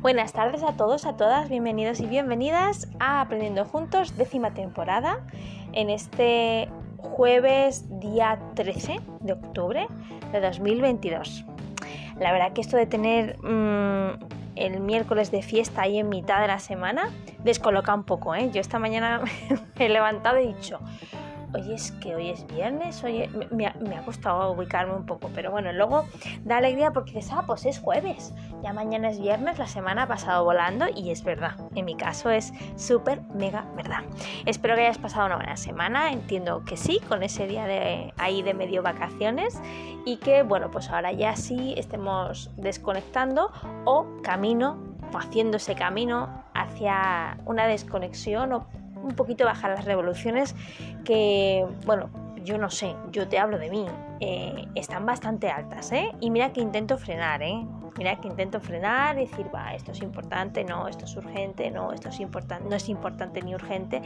Buenas tardes a todos, a todas, bienvenidos y bienvenidas a Aprendiendo Juntos, décima temporada, en este jueves día 13 de octubre de 2022. La verdad que esto de tener mmm, el miércoles de fiesta ahí en mitad de la semana descoloca un poco, ¿eh? Yo esta mañana me he levantado y he dicho, oye, es que hoy es viernes, oye, me, ha, costado ubicarme un poco, pero bueno, luego da alegría porque dices, ah, pues es jueves, ya mañana es viernes, la semana ha pasado volando y es verdad, en mi caso es súper, mega verdad. Espero que hayas pasado una buena semana, entiendo que sí, con ese día de ahí de medio vacaciones y que, bueno, pues ahora ya sí estemos desconectando o camino o haciendo ese camino hacia una desconexión o un poquito bajar las revoluciones que, bueno, yo no sé, yo te hablo de mí, eh, están bastante altas, ¿eh? Y mira que intento frenar, ¿eh? Mira que intento frenar y decir, va, esto es importante, no, esto es urgente, no, esto es importante, no es importante ni urgente.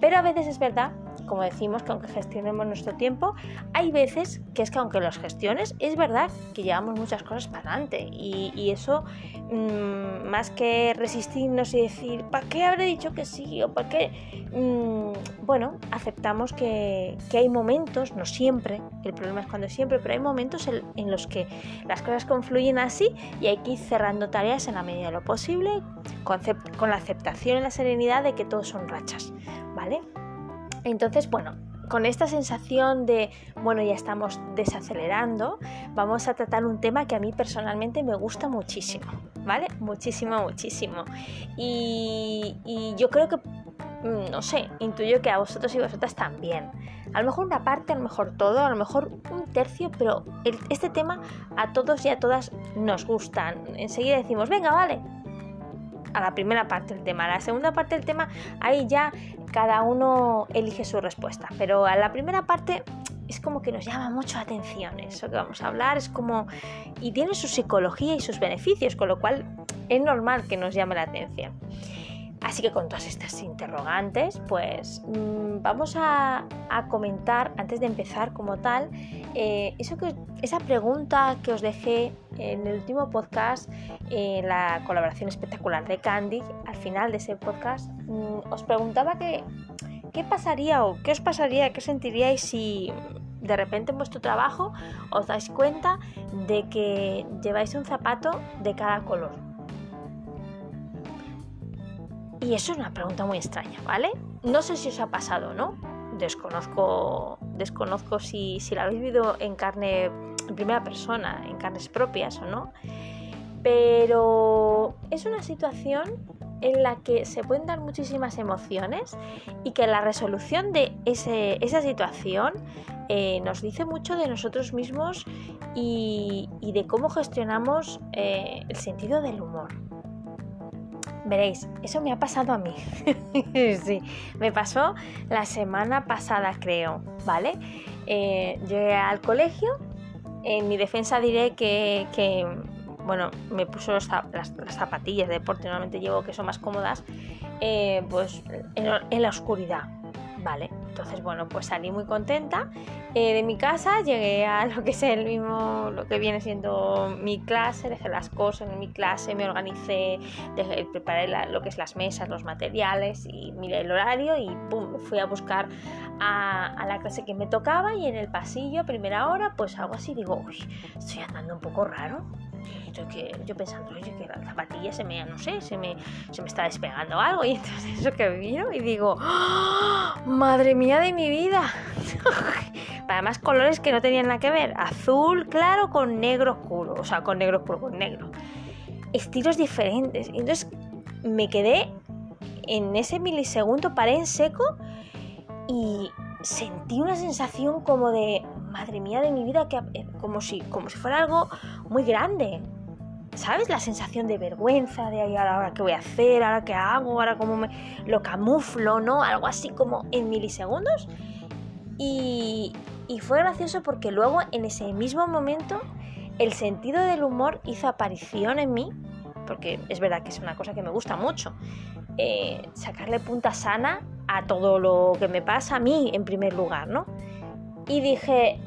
Pero a veces es verdad, como decimos, que aunque gestionemos nuestro tiempo, hay veces que es que aunque los gestiones, es verdad que llevamos muchas cosas para adelante. Y, eso, mm, más que resistirnos y decir, ¿para qué habré dicho que sí? O ¿para qué? Mm, bueno, aceptamos que, que hay momentos, no siempre, el problema es cuando siempre, pero hay momentos en, los que las cosas confluyen así y hay que ir cerrando tareas en la medida de lo posible, con, la aceptación y la serenidad de que todos son rachas, ¿vale? Entonces, bueno, con esta sensación de, bueno, ya estamos desacelerando, vamos a tratar un tema que a mí personalmente me gusta muchísimo, ¿vale? Muchísimo, muchísimo. Y, y yo creo que no sé, intuyo que a vosotros y vosotras también. A lo mejor una parte, a lo mejor todo, a lo mejor un tercio, pero este tema a todos y a todas nos gustan. Enseguida decimos, venga, vale. A la primera parte del tema. A la segunda parte del tema, ahí ya cada uno elige su respuesta. Pero a la primera parte es como que nos llama mucho la atención. Eso que vamos a hablar es como... Y tiene su psicología y sus beneficios, con lo cual es normal que nos llame la atención. Así que con todas estas interrogantes, pues mm, vamos a, comentar, antes de empezar como tal, eh, eso que, esa pregunta que os dejé en el último podcast, en la colaboración espectacular de Candy, al final de ese podcast, mm, os preguntaba qué pasaría o qué os pasaría, qué sentiríais si de repente en vuestro trabajo os dais cuenta de que lleváis un zapato de cada color y eso es una pregunta muy extraña, ¿vale? No sé si os ha pasado, ¿no? Desconozco, desconozco si, si la habéis vivido en carne, en primera persona, en carnes propias o no. Pero es una situación en la que se pueden dar muchísimas emociones y que la resolución de esa situación eh, nos dice mucho de nosotros mismos y, de cómo gestionamos eh, el sentido del humor. Veréis, eso me ha pasado a mí. sí, me pasó la semana pasada, creo, ¿vale? Eh, llegué al colegio. En mi defensa diré que, bueno, me puso las, zapatillas de deporte, normalmente llevo que son más cómodas, eh, pues en la oscuridad, ¿vale? Entonces, bueno, pues salí muy contenta eh, de mi casa, llegué a lo que es el mismo, lo que viene siendo mi clase, dejé las cosas en mi clase, me organicé, preparé lo que es las mesas, los materiales y miré el horario y pum, fui a buscar a, la clase que me tocaba y en el pasillo, a primera hora, pues algo así, digo, uy, estoy andando un poco raro. Que, yo pensando, oye, que la zapatilla se me, no sé, se me, se me está despegando algo. Y entonces eso que miro y digo, ¡Oh, madre mía de mi vida. Además, colores que no tenían nada que ver. Azul claro con negro oscuro. O sea, con negro oscuro, con negro. Estilos diferentes. Entonces me quedé en ese milisegundo, paré en seco y sentí una sensación como de, madre mía de mi vida, que, eh, como, si, como si fuera algo muy grande. ¿Sabes? La sensación de vergüenza, de ahora qué voy a hacer, ahora qué hago, ahora cómo me lo camuflo, ¿no? Algo así como en milisegundos. Y, y fue gracioso porque luego en ese mismo momento el sentido del humor hizo aparición en mí, porque es verdad que es una cosa que me gusta mucho. Eh, sacarle punta sana a todo lo que me pasa a mí en primer lugar, ¿no? Y dije,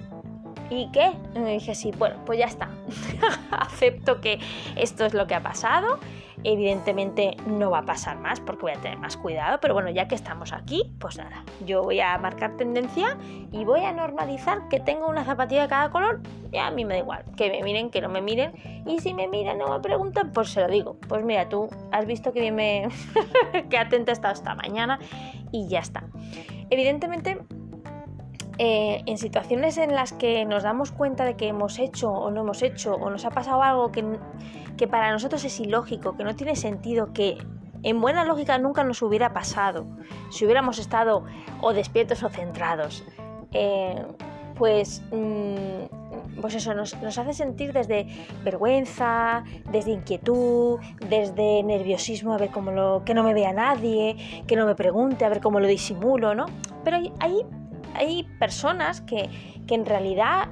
¿y qué? Y dije, sí, bueno, pues ya está. Acepto que esto es lo que ha pasado. Evidentemente no va a pasar más porque voy a tener más cuidado, pero bueno, ya que estamos aquí, pues nada, yo voy a marcar tendencia y voy a normalizar que tengo una zapatilla de cada color y a mí me da igual, que me miren, que no me miren y si me miran no me preguntan, pues se lo digo. Pues mira, tú has visto que bien me... que atenta he estado esta mañana y ya está. Evidentemente eh, en situaciones en las que nos damos cuenta de que hemos hecho o no hemos hecho o nos ha pasado algo que, que para nosotros es ilógico, que no tiene sentido, que en buena lógica nunca nos hubiera pasado si hubiéramos estado o despiertos o centrados, eh, pues, mm, pues eso nos, hace sentir desde vergüenza, desde inquietud, desde nerviosismo, a ver cómo lo, que no me vea nadie, que no me pregunte, a ver cómo lo disimulo, ¿no? Pero hay hay personas que, en realidad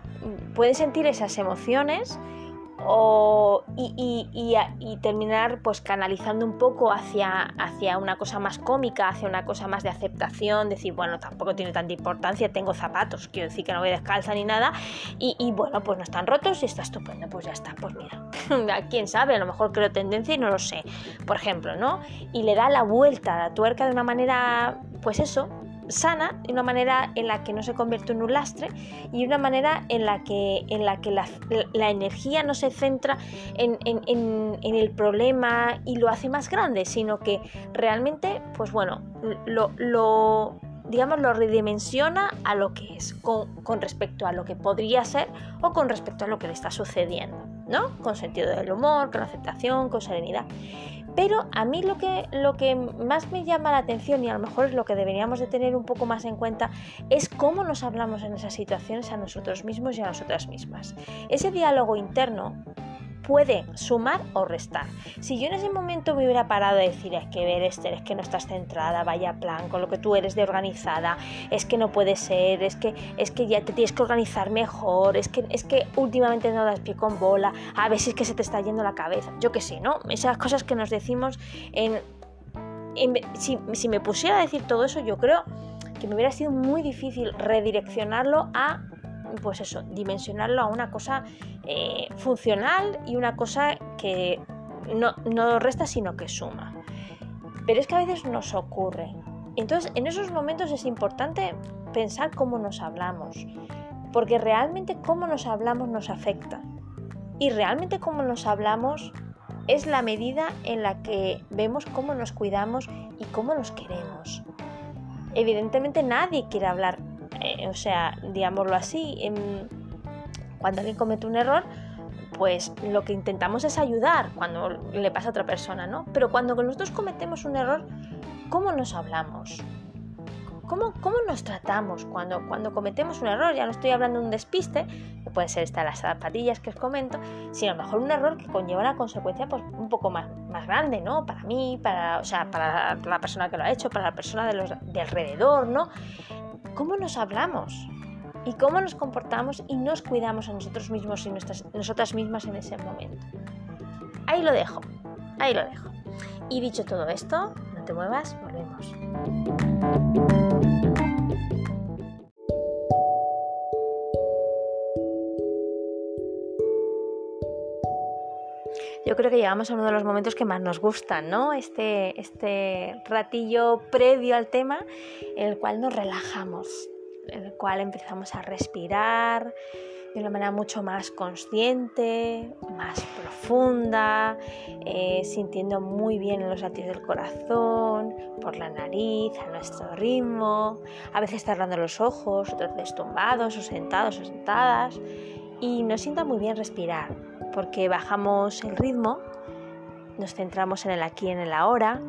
pueden sentir esas emociones y, terminar pues canalizando un poco hacia, hacia una cosa más cómica, hacia una cosa más de aceptación, decir, bueno, tampoco tiene tanta importancia, tengo zapatos, quiero decir que no voy descalza ni nada, y, bueno, pues no están rotos y está estupendo, pues ya está, pues mira, quién sabe, a lo mejor creo tendencia y no lo sé, por ejemplo, ¿no? Y le da la vuelta a la tuerca de una manera, pues eso, sana, de una manera en la que no se convierte en un lastre y una manera en la que, en la, que la, energía no se centra en, el problema y lo hace más grande, sino que realmente, pues bueno, lo, digamos, lo redimensiona a lo que es, con, con, respecto a lo que podría ser o con respecto a lo que le está sucediendo, ¿no? Con sentido del humor, con aceptación, con serenidad. Pero a mí lo que, lo que más me llama la atención y a lo mejor es lo que deberíamos de tener un poco más en cuenta es cómo nos hablamos en esas situaciones a nosotros mismos y a nosotras mismas. Ese diálogo interno puede sumar o restar. Si yo en ese momento me hubiera parado a decir, es que ver, es que no estás centrada, vaya plan, con lo que tú eres de organizada, es que no puede ser, es que, es que ya te tienes que organizar mejor, es que, es que últimamente no das pie con bola, a ver si es que se te está yendo la cabeza, yo que sé, ¿no? Esas cosas que nos decimos en... si, si me pusiera a decir todo eso, yo creo que me hubiera sido muy difícil redireccionarlo a pues eso, dimensionarlo a una cosa eh, funcional y una cosa que no, no resta sino que suma. Pero es que a veces nos ocurre. Entonces, en esos momentos es importante pensar cómo nos hablamos, porque realmente cómo nos hablamos nos afecta. Y realmente cómo nos hablamos es la medida en la que vemos cómo nos cuidamos y cómo nos queremos. Evidentemente nadie quiere hablar eh, o sea, digámoslo así, cuando alguien comete un error, pues lo que intentamos es ayudar cuando le pasa a otra persona, ¿no? Pero cuando nosotros cometemos un error, ¿cómo nos hablamos? ¿Cómo, cómo nos tratamos cuando, cuando cometemos un error? Ya no estoy hablando de un despiste, que puede ser esta las zapatillas que os comento, sino a lo mejor un error que conlleva una consecuencia pues, un poco más, más grande, ¿no? Para mí, para, o sea, para la persona que lo ha hecho, para la persona de, los, de alrededor, ¿no? Cómo nos hablamos y cómo nos comportamos y nos cuidamos a nosotros mismos y nuestras, nosotras mismas en ese momento. Ahí lo dejo, ahí lo dejo. Y dicho todo esto, no te muevas, volvemos. Yo creo que llegamos a uno de los momentos que más nos gustan, ¿no? Este, este ratillo previo al tema en el cual nos relajamos, en el cual empezamos a respirar de una manera mucho más consciente, más profunda, eh, sintiendo muy bien los latidos del corazón, por la nariz, a nuestro ritmo, a veces cerrando los ojos, otras veces tumbados o sentados o sentadas, y nos sienta muy bien respirar porque bajamos el ritmo, nos centramos en el aquí y en el ahora,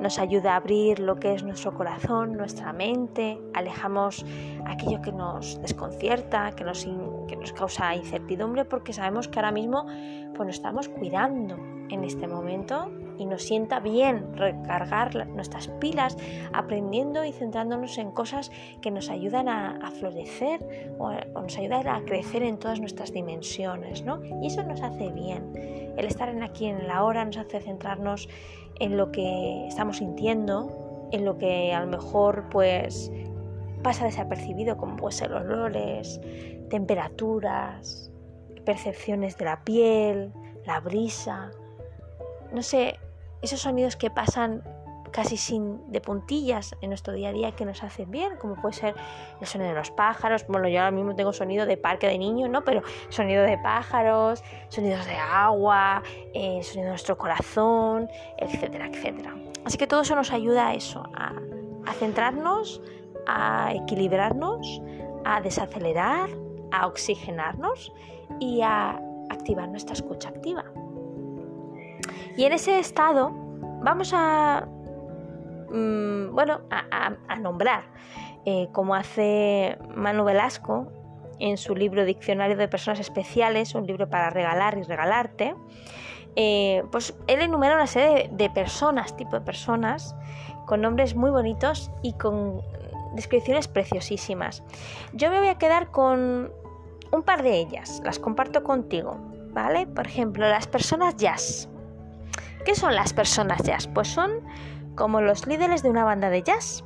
nos ayuda a abrir lo que es nuestro corazón, nuestra mente, alejamos aquello que nos desconcierta, que nos, que nos causa incertidumbre, porque sabemos que ahora mismo pues, nos estamos cuidando en este momento y nos sienta bien recargar nuestras pilas aprendiendo y centrándonos en cosas que nos ayudan a, florecer o, nos ayudan a crecer en todas nuestras dimensiones, ¿no? Y eso nos hace bien. El estar en aquí en la hora nos hace centrarnos en lo que estamos sintiendo, en lo que a lo mejor pues pasa desapercibido como pues ser olores, temperaturas, percepciones de la piel, la brisa, no sé, esos sonidos que pasan casi sin de puntillas en nuestro día a día que nos hacen bien, como puede ser el sonido de los pájaros. Bueno, yo ahora mismo tengo sonido de parque de niños, ¿no? Pero sonido de pájaros, sonidos de agua, eh, sonido de nuestro corazón, etcétera, etcétera. Así que todo eso nos ayuda a eso, a, a centrarnos, a equilibrarnos, a desacelerar, a oxigenarnos y a activar nuestra escucha activa. Y en ese estado vamos a Mm, bueno, a, nombrar, eh, como hace Manu Velasco en su libro Diccionario de Personas Especiales, un libro para regalar y regalarte, eh, pues él enumera una serie de, personas, tipo de personas, con nombres muy bonitos y con descripciones preciosísimas. Yo me voy a quedar con un par de ellas, las comparto contigo, ¿vale? Por ejemplo, las personas jazz. ¿Qué son las personas jazz? Pues son como los líderes de una banda de jazz.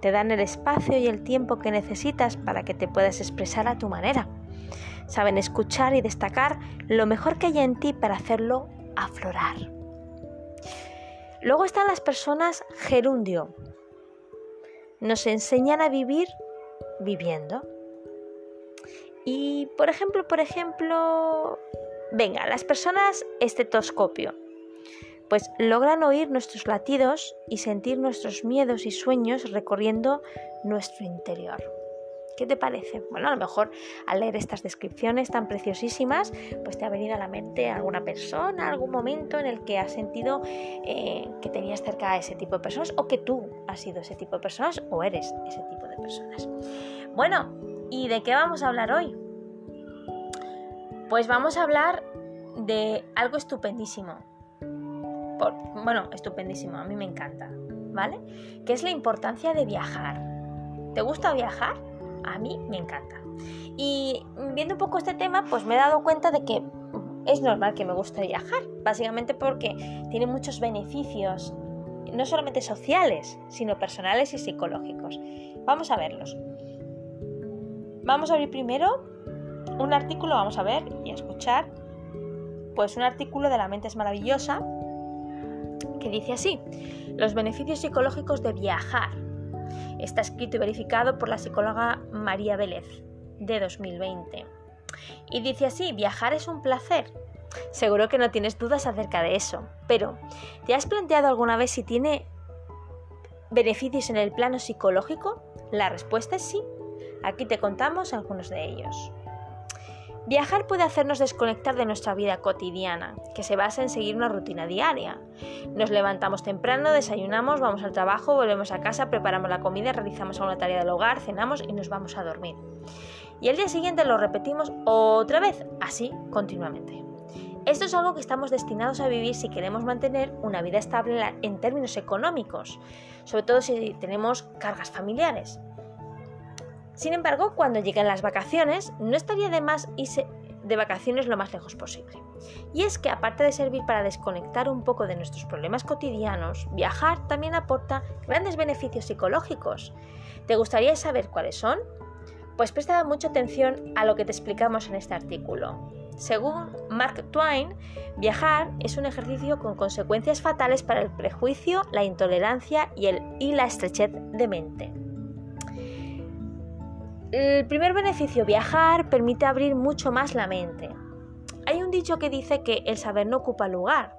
Te dan el espacio y el tiempo que necesitas para que te puedas expresar a tu manera. Saben escuchar y destacar lo mejor que hay en ti para hacerlo aflorar. Luego están las personas gerundio. Nos enseñan a vivir viviendo. Y por ejemplo, por ejemplo, venga, las personas estetoscopio pues logran oír nuestros latidos y sentir nuestros miedos y sueños recorriendo nuestro interior. ¿Qué te parece? Bueno, a lo mejor al leer estas descripciones tan preciosísimas, pues te ha venido a la mente alguna persona, algún momento en el que has sentido eh, que tenías cerca a ese tipo de personas o que tú has sido ese tipo de personas o eres ese tipo de personas. Bueno, ¿y de qué vamos a hablar hoy? Pues vamos a hablar de algo estupendísimo, bueno, estupendísimo, a mí me encanta, ¿vale? Que es la importancia de viajar. ¿Te gusta viajar? A mí me encanta. Y viendo un poco este tema, pues me he dado cuenta de que es normal que me guste viajar, básicamente porque tiene muchos beneficios, no solamente sociales, sino personales y psicológicos. Vamos a verlos. Vamos a abrir primero un artículo, vamos a ver y a escuchar, pues un artículo de La mente es maravillosa, que dice así, los beneficios psicológicos de viajar. Está escrito y verificado por la psicóloga María Vélez, de 2020. Y dice así, viajar es un placer. Seguro que no tienes dudas acerca de eso, pero ¿te has planteado alguna vez si tiene beneficios en el plano psicológico? La respuesta es sí. Aquí te contamos algunos de ellos. Viajar puede hacernos desconectar de nuestra vida cotidiana, que se basa en seguir una rutina diaria. Nos levantamos temprano, desayunamos, vamos al trabajo, volvemos a casa, preparamos la comida, realizamos alguna tarea del hogar, cenamos y nos vamos a dormir. Y el día siguiente lo repetimos otra vez, así continuamente. Esto es algo que estamos destinados a vivir si queremos mantener una vida estable en términos económicos, sobre todo si tenemos cargas familiares. Sin embargo, cuando lleguen las vacaciones, no estaría de más irse de vacaciones lo más lejos posible. Y es que aparte de servir para desconectar un poco de nuestros problemas cotidianos, viajar también aporta grandes beneficios psicológicos. ¿Te gustaría saber cuáles son? Pues presta mucha atención a lo que te explicamos en este artículo. Según Mark Twain, viajar es un ejercicio con consecuencias fatales para el prejuicio, la intolerancia y, el, y la estrechez de mente. El primer beneficio, viajar, permite abrir mucho más la mente. Hay un dicho que dice que el saber no ocupa lugar.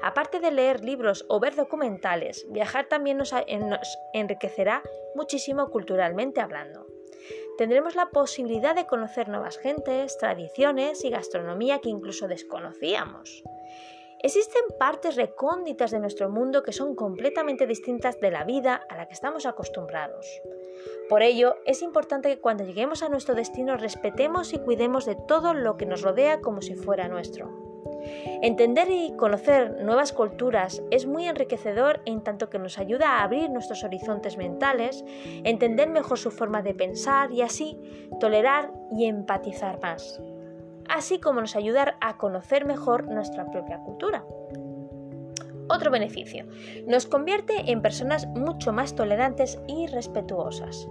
Aparte de leer libros o ver documentales, viajar también nos, enriquecerá muchísimo culturalmente hablando. Tendremos la posibilidad de conocer nuevas gentes, tradiciones y gastronomía que incluso desconocíamos. Existen partes recónditas de nuestro mundo que son completamente distintas de la vida a la que estamos acostumbrados. Por ello, es importante que cuando lleguemos a nuestro destino respetemos y cuidemos de todo lo que nos rodea como si fuera nuestro. Entender y conocer nuevas culturas es muy enriquecedor en tanto que nos ayuda a abrir nuestros horizontes mentales, entender mejor su forma de pensar y así tolerar y empatizar más así como nos ayudar a conocer mejor nuestra propia cultura. Otro beneficio, nos convierte en personas mucho más tolerantes y respetuosas.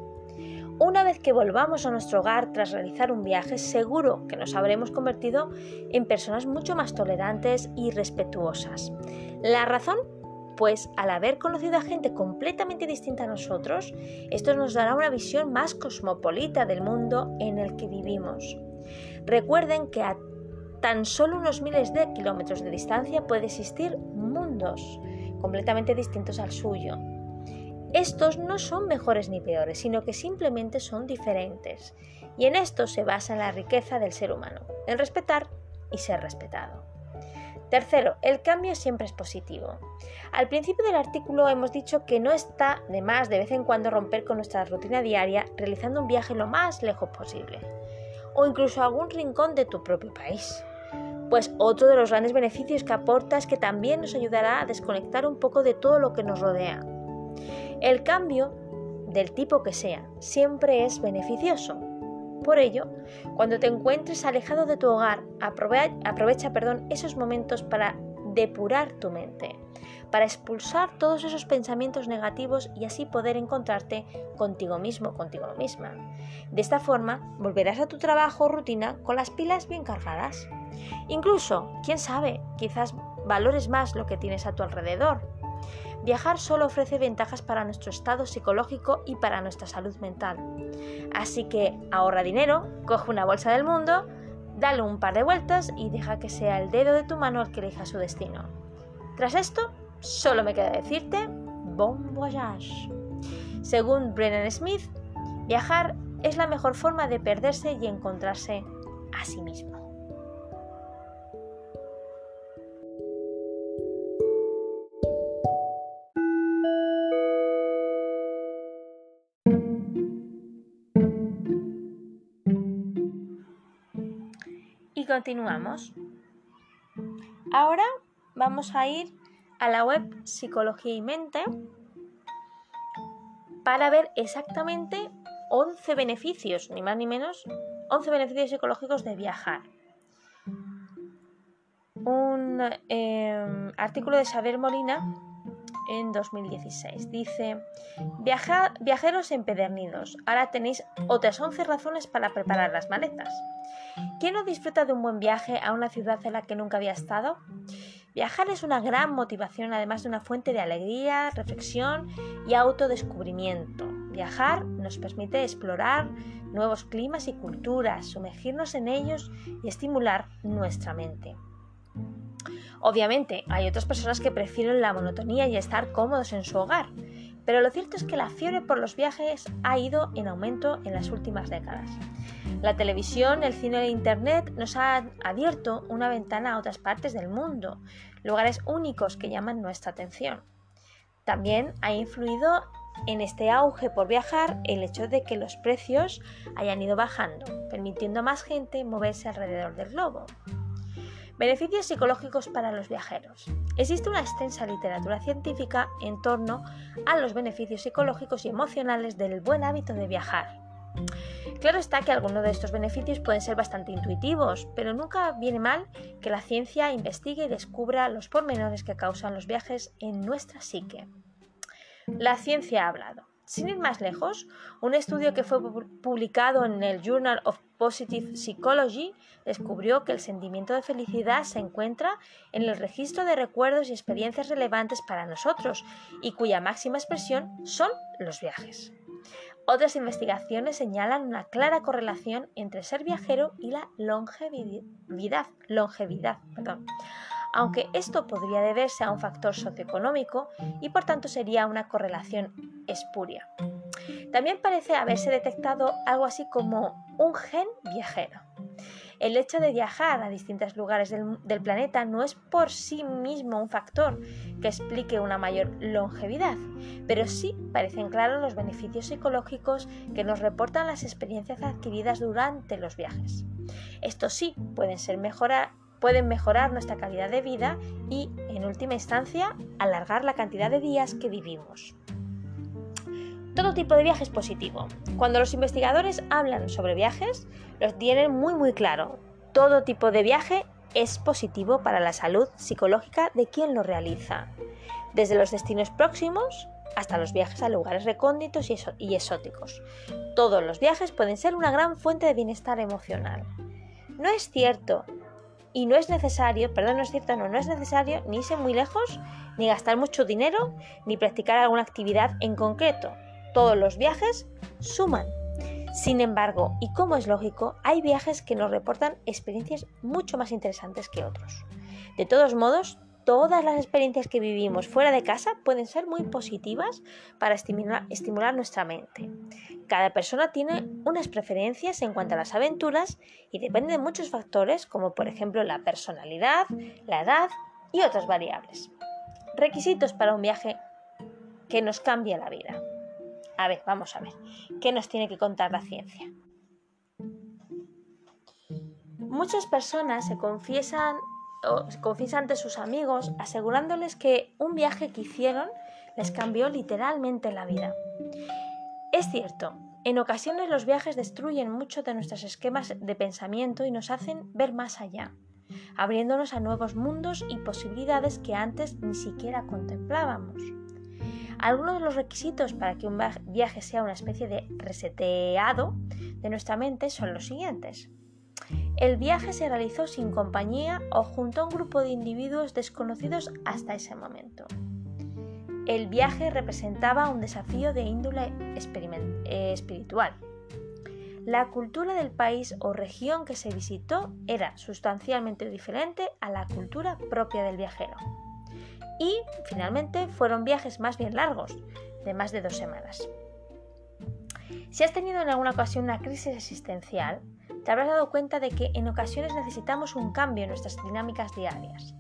Una vez que volvamos a nuestro hogar tras realizar un viaje, seguro que nos habremos convertido en personas mucho más tolerantes y respetuosas. La razón pues al haber conocido a gente completamente distinta a nosotros, esto nos dará una visión más cosmopolita del mundo en el que vivimos. Recuerden que a tan solo unos miles de kilómetros de distancia puede existir mundos completamente distintos al suyo. Estos no son mejores ni peores, sino que simplemente son diferentes. Y en esto se basa la riqueza del ser humano, en respetar y ser respetado. Tercero, el cambio siempre es positivo. Al principio del artículo hemos dicho que no está de más de vez en cuando romper con nuestra rutina diaria realizando un viaje lo más lejos posible, o incluso algún rincón de tu propio país. Pues otro de los grandes beneficios que aporta es que también nos ayudará a desconectar un poco de todo lo que nos rodea. El cambio, del tipo que sea, siempre es beneficioso. Por ello, cuando te encuentres alejado de tu hogar, aprovecha, perdón, esos momentos para depurar tu mente, para expulsar todos esos pensamientos negativos y así poder encontrarte contigo mismo, contigo misma. De esta forma, volverás a tu trabajo o rutina con las pilas bien cargadas. Incluso, quién sabe, quizás valores más lo que tienes a tu alrededor. Viajar solo ofrece ventajas para nuestro estado psicológico y para nuestra salud mental. Así que ahorra dinero, coge una bolsa del mundo, dale un par de vueltas y deja que sea el dedo de tu mano el que elija su destino. Tras esto, solo me queda decirte bon voyage. Según Brennan Smith, viajar es la mejor forma de perderse y encontrarse a sí mismo. Y continuamos. Ahora vamos a ir a la web Psicología y Mente para ver exactamente 11 beneficios, ni más ni menos, 11 beneficios psicológicos de viajar. Un em, artículo de Saber Molina en 2016. Dice, viajeros empedernidos, ahora tenéis otras 11 razones para preparar las maletas. ¿Quién no disfruta de un buen viaje a una ciudad en la que nunca había estado? Viajar es una gran motivación, además de una fuente de alegría, reflexión y autodescubrimiento. Viajar nos permite explorar nuevos climas y culturas, sumergirnos en ellos y estimular nuestra mente. Obviamente, hay otras personas que prefieren la monotonía y estar cómodos en su hogar, pero lo cierto es que la fiebre por los viajes ha ido en aumento en las últimas décadas. La televisión, el cine e Internet nos han abierto una ventana a otras partes del mundo, lugares únicos que llaman nuestra atención. También ha influido en este auge por viajar el hecho de que los precios hayan ido bajando, permitiendo a más gente moverse alrededor del globo. Beneficios psicológicos para los viajeros. Existe una extensa literatura científica en torno a los beneficios psicológicos y emocionales del buen hábito de viajar. Claro está que algunos de estos beneficios pueden ser bastante intuitivos, pero nunca viene mal que la ciencia investigue y descubra los pormenores que causan los viajes en nuestra psique. La ciencia ha hablado. Sin ir más lejos, un estudio que fue publicado en el Journal of Positive Psychology descubrió que el sentimiento de felicidad se encuentra en el registro de recuerdos y experiencias relevantes para nosotros y cuya máxima expresión son los viajes. Otras investigaciones señalan una clara correlación entre ser viajero y la longevidad, longevidad aunque esto podría deberse a un factor socioeconómico y por tanto sería una correlación espuria. También parece haberse detectado algo así como un gen viajero. El hecho de viajar a distintos lugares del, planeta no es por sí mismo un factor que explique una mayor longevidad, pero sí parecen claros los beneficios psicológicos que nos reportan las experiencias adquiridas durante los viajes. Estos sí pueden ser mejorar, pueden mejorar nuestra calidad de vida y, en última instancia, alargar la cantidad de días que vivimos. Todo tipo de viaje es positivo. Cuando los investigadores hablan sobre viajes, los tienen muy muy claro. Todo tipo de viaje es positivo para la salud psicológica de quien lo realiza. Desde los destinos próximos, hasta los viajes a lugares recónditos y, exóticos. Todos los viajes pueden ser una gran fuente de bienestar emocional. No es cierto y no es necesario, perdón, no es cierto, no, no es necesario ni irse muy lejos, ni gastar mucho dinero, ni practicar alguna actividad en concreto. Todos los viajes suman. Sin embargo, y como es lógico, hay viajes que nos reportan experiencias mucho más interesantes que otros. De todos modos, todas las experiencias que vivimos fuera de casa pueden ser muy positivas para estimular, nuestra mente. Cada persona tiene unas preferencias en cuanto a las aventuras y depende de muchos factores como por ejemplo la personalidad, la edad y otras variables. Requisitos para un viaje que nos cambie la vida. A ver, vamos a ver. ¿Qué nos tiene que contar la ciencia? Muchas personas se confiesan confiesan ante sus amigos asegurándoles que un viaje que hicieron les cambió literalmente la vida. Es cierto, en ocasiones los viajes destruyen mucho de nuestros esquemas de pensamiento y nos hacen ver más allá, abriéndonos a nuevos mundos y posibilidades que antes ni siquiera contemplábamos. Algunos de los requisitos para que un viaje sea una especie de reseteado de nuestra mente son los siguientes. El viaje se realizó sin compañía o junto a un grupo de individuos desconocidos hasta ese momento. El viaje representaba un desafío de índole eh, espiritual. La cultura del país o región que se visitó era sustancialmente diferente a la cultura propia del viajero. Y, finalmente, fueron viajes más bien largos, de más de dos semanas. Si has tenido en alguna ocasión una crisis existencial, te habrás dado cuenta de que en ocasiones necesitamos un cambio en nuestras dinámicas diarias.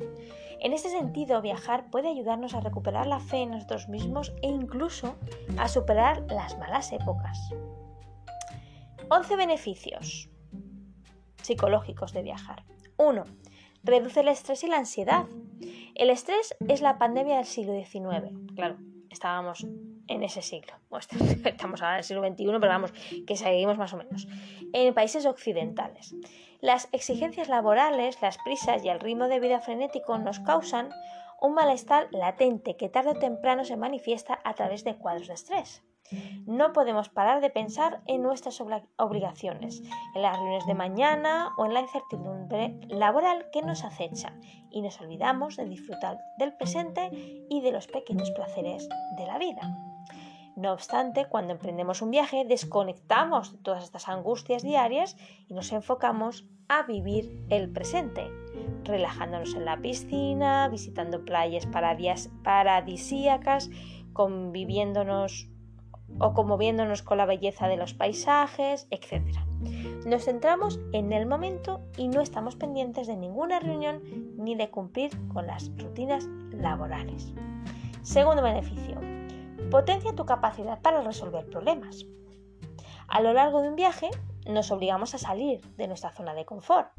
En este sentido, viajar puede ayudarnos a recuperar la fe en nosotros mismos e incluso a superar las malas épocas. 11 beneficios psicológicos de viajar. 1. Reduce el estrés y la ansiedad. El estrés es la pandemia del siglo XIX. Claro, estábamos en ese siglo. estamos ahora en el siglo XXI, pero vamos, que seguimos más o menos. En países occidentales. Las exigencias laborales, las prisas y el ritmo de vida frenético nos causan un malestar latente que tarde o temprano se manifiesta a través de cuadros de estrés. No podemos parar de pensar en nuestras obligaciones, en las reuniones de mañana o en la incertidumbre laboral que nos acecha y nos olvidamos de disfrutar del presente y de los pequeños placeres de la vida. No obstante, cuando emprendemos un viaje, desconectamos de todas estas angustias diarias y nos enfocamos a vivir el presente, relajándonos en la piscina, visitando playas paradisíacas, conviviéndonos o conmoviéndonos con la belleza de los paisajes, etc. Nos centramos en el momento y no estamos pendientes de ninguna reunión ni de cumplir con las rutinas laborales. Segundo beneficio, potencia tu capacidad para resolver problemas. A lo largo de un viaje nos obligamos a salir de nuestra zona de confort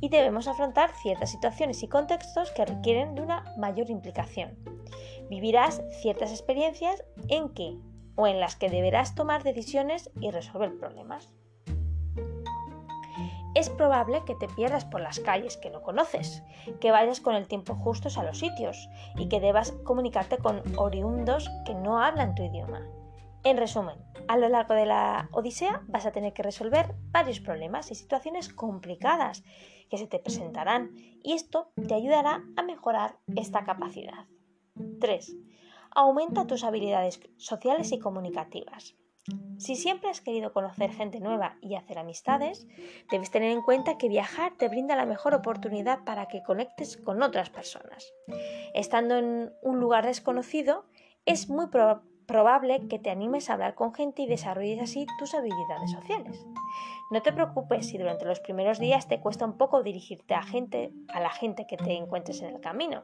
y debemos afrontar ciertas situaciones y contextos que requieren de una mayor implicación. Vivirás ciertas experiencias en que o en las que deberás tomar decisiones y resolver problemas. Es probable que te pierdas por las calles que no conoces, que vayas con el tiempo justo a los sitios y que debas comunicarte con oriundos que no hablan tu idioma. En resumen, a lo largo de la Odisea vas a tener que resolver varios problemas y situaciones complicadas que se te presentarán y esto te ayudará a mejorar esta capacidad. 3 aumenta tus habilidades sociales y comunicativas. Si siempre has querido conocer gente nueva y hacer amistades, debes tener en cuenta que viajar te brinda la mejor oportunidad para que conectes con otras personas. Estando en un lugar desconocido, es muy probable que te animes a hablar con gente y desarrolles así tus habilidades sociales. No te preocupes si durante los primeros días te cuesta un poco dirigirte a, gente, a la gente que te encuentres en el camino.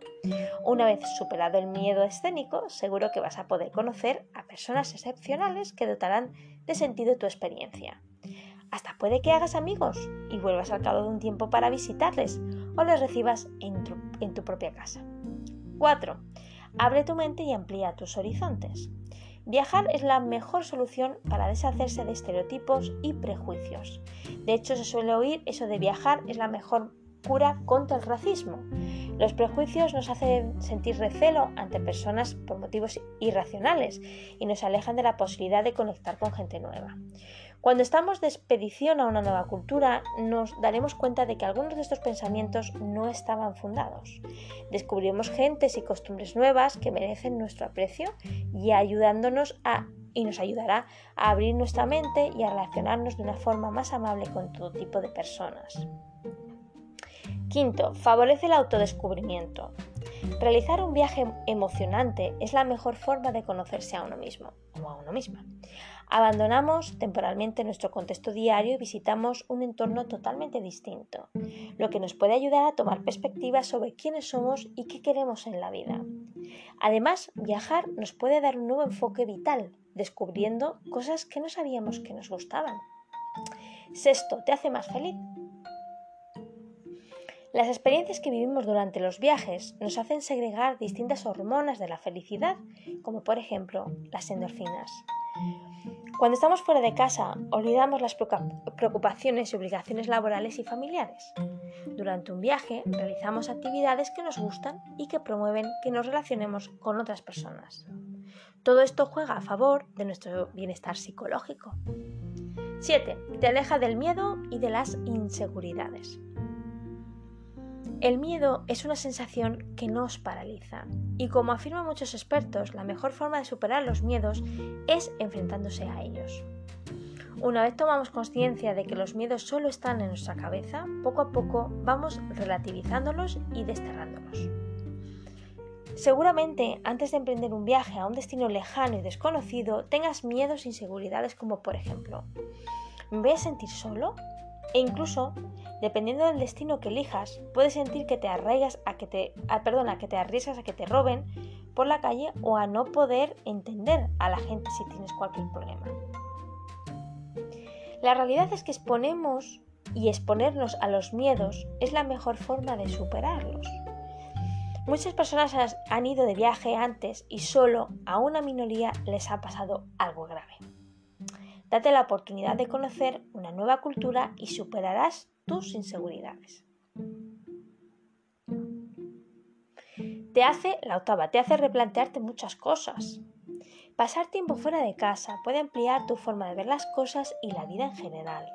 Una vez superado el miedo escénico, seguro que vas a poder conocer a personas excepcionales que dotarán de sentido tu experiencia. Hasta puede que hagas amigos y vuelvas al cabo de un tiempo para visitarles o les recibas en tu, en tu propia casa. 4. Abre tu mente y amplía tus horizontes. Viajar es la mejor solución para deshacerse de estereotipos y prejuicios. De hecho, se suele oír eso de viajar es la mejor cura contra el racismo. Los prejuicios nos hacen sentir recelo ante personas por motivos irracionales y nos alejan de la posibilidad de conectar con gente nueva. Cuando estamos de expedición a una nueva cultura, nos daremos cuenta de que algunos de estos pensamientos no estaban fundados. Descubriremos gentes y costumbres nuevas que merecen nuestro aprecio y ayudándonos a y nos ayudará a abrir nuestra mente y a relacionarnos de una forma más amable con todo tipo de personas. Quinto, favorece el autodescubrimiento. Realizar un viaje emocionante es la mejor forma de conocerse a uno mismo o a uno misma. Abandonamos temporalmente nuestro contexto diario y visitamos un entorno totalmente distinto, lo que nos puede ayudar a tomar perspectiva sobre quiénes somos y qué queremos en la vida. Además, viajar nos puede dar un nuevo enfoque vital, descubriendo cosas que no sabíamos que nos gustaban. Sexto, ¿te hace más feliz? Las experiencias que vivimos durante los viajes nos hacen segregar distintas hormonas de la felicidad, como por ejemplo las endorfinas. Cuando estamos fuera de casa, olvidamos las preocupaciones y obligaciones laborales y familiares. Durante un viaje, realizamos actividades que nos gustan y que promueven que nos relacionemos con otras personas. Todo esto juega a favor de nuestro bienestar psicológico. 7. Te aleja del miedo y de las inseguridades. El miedo es una sensación que nos paraliza y como afirman muchos expertos, la mejor forma de superar los miedos es enfrentándose a ellos. Una vez tomamos conciencia de que los miedos solo están en nuestra cabeza, poco a poco vamos relativizándolos y desterrándolos. Seguramente antes de emprender un viaje a un destino lejano y desconocido tengas miedos e inseguridades como por ejemplo, ¿me voy a sentir solo? E incluso dependiendo del destino que elijas, puedes sentir que te arraigas a que te, perdona, que te arriesgas a que te roben por la calle o a no poder entender a la gente si tienes cualquier problema. La realidad es que exponemos y exponernos a los miedos es la mejor forma de superarlos. Muchas personas han ido de viaje antes y solo a una minoría les ha pasado algo grave. Date la oportunidad de conocer una nueva cultura y superarás tus inseguridades. Te hace, la octava, te hace replantearte muchas cosas. Pasar tiempo fuera de casa puede ampliar tu forma de ver las cosas y la vida en general.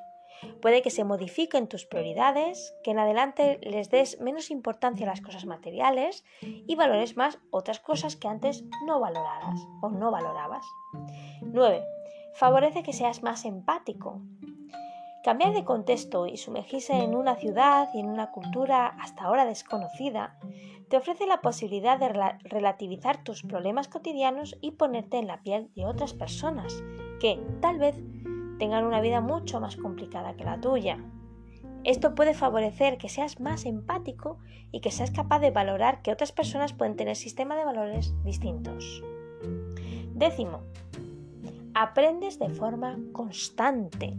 Puede que se modifiquen tus prioridades, que en adelante les des menos importancia a las cosas materiales y valores más otras cosas que antes no valoraras o no valorabas. 9. Favorece que seas más empático. Cambiar de contexto y sumergirse en una ciudad y en una cultura hasta ahora desconocida te ofrece la posibilidad de relativizar tus problemas cotidianos y ponerte en la piel de otras personas que, tal vez, tengan una vida mucho más complicada que la tuya. Esto puede favorecer que seas más empático y que seas capaz de valorar que otras personas pueden tener sistemas de valores distintos. Décimo, aprendes de forma constante.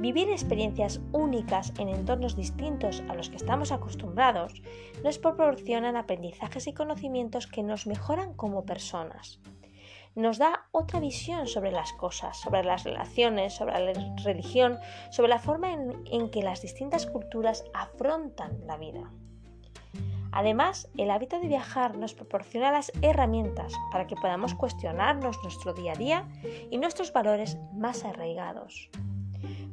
Vivir experiencias únicas en entornos distintos a los que estamos acostumbrados nos proporcionan aprendizajes y conocimientos que nos mejoran como personas. Nos da otra visión sobre las cosas, sobre las relaciones, sobre la religión, sobre la forma en, en que las distintas culturas afrontan la vida. Además, el hábito de viajar nos proporciona las herramientas para que podamos cuestionarnos nuestro día a día y nuestros valores más arraigados.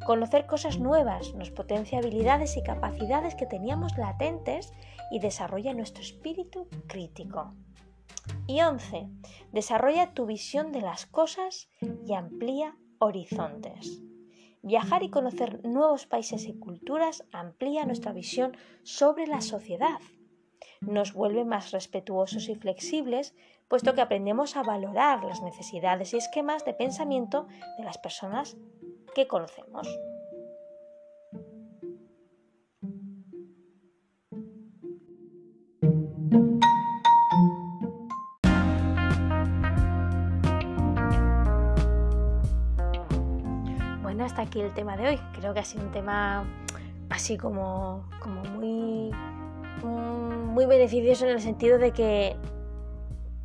Conocer cosas nuevas nos potencia habilidades y capacidades que teníamos latentes y desarrolla nuestro espíritu crítico. Y 11. Desarrolla tu visión de las cosas y amplía horizontes. Viajar y conocer nuevos países y culturas amplía nuestra visión sobre la sociedad. Nos vuelve más respetuosos y flexibles, puesto que aprendemos a valorar las necesidades y esquemas de pensamiento de las personas que conocemos. Bueno, hasta aquí el tema de hoy. Creo que ha sido un tema así como, como muy, muy beneficioso en el sentido de que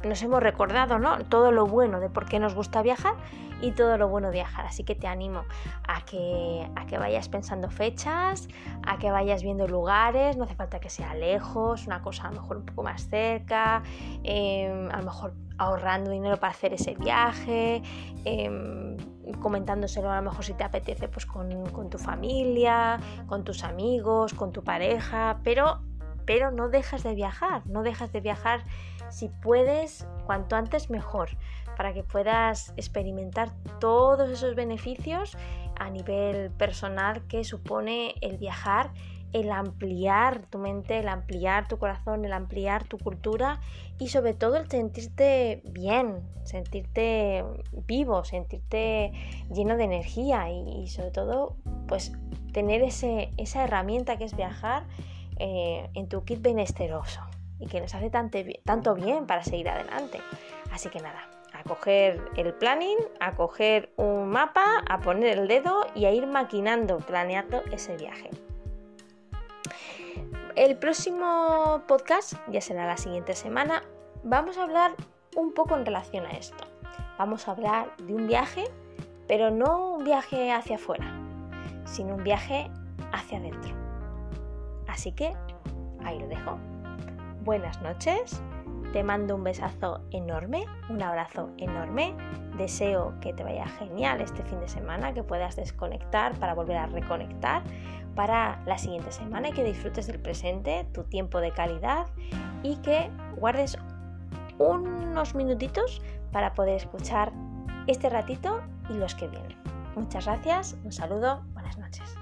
nos hemos recordado, ¿no? Todo lo bueno de por qué nos gusta viajar y todo lo bueno de viajar. Así que te animo a que, a que vayas pensando fechas, a que vayas viendo lugares, no hace falta que sea lejos, una cosa a lo mejor un poco más cerca, em, a lo mejor ahorrando dinero para hacer ese viaje, em, comentándoselo a lo mejor si te apetece pues con, con tu familia, con tus amigos, con tu pareja, pero pero no dejas de viajar, no dejas de viajar. Si puedes, cuanto antes mejor, para que puedas experimentar todos esos beneficios a nivel personal que supone el viajar, el ampliar tu mente, el ampliar tu corazón, el ampliar tu cultura y sobre todo el sentirte bien, sentirte vivo, sentirte lleno de energía y, sobre todo pues tener ese, esa herramienta que es viajar eh, en tu kit benesteroso y que nos hace tanto, tanto bien para seguir adelante. Así que nada, a coger el planning, a coger un mapa, a poner el dedo y a ir maquinando, planeando ese viaje. El próximo podcast, ya será la siguiente semana, vamos a hablar un poco en relación a esto. Vamos a hablar de un viaje, pero no un viaje hacia afuera, sino un viaje hacia adentro. Así que ahí lo dejo. Buenas noches, te mando un besazo enorme, un abrazo enorme. Deseo que te vaya genial este fin de semana, que puedas desconectar para volver a reconectar para la siguiente semana y que disfrutes del presente, tu tiempo de calidad y que guardes unos minutitos para poder escuchar este ratito y los que vienen. Muchas gracias, un saludo, buenas noches.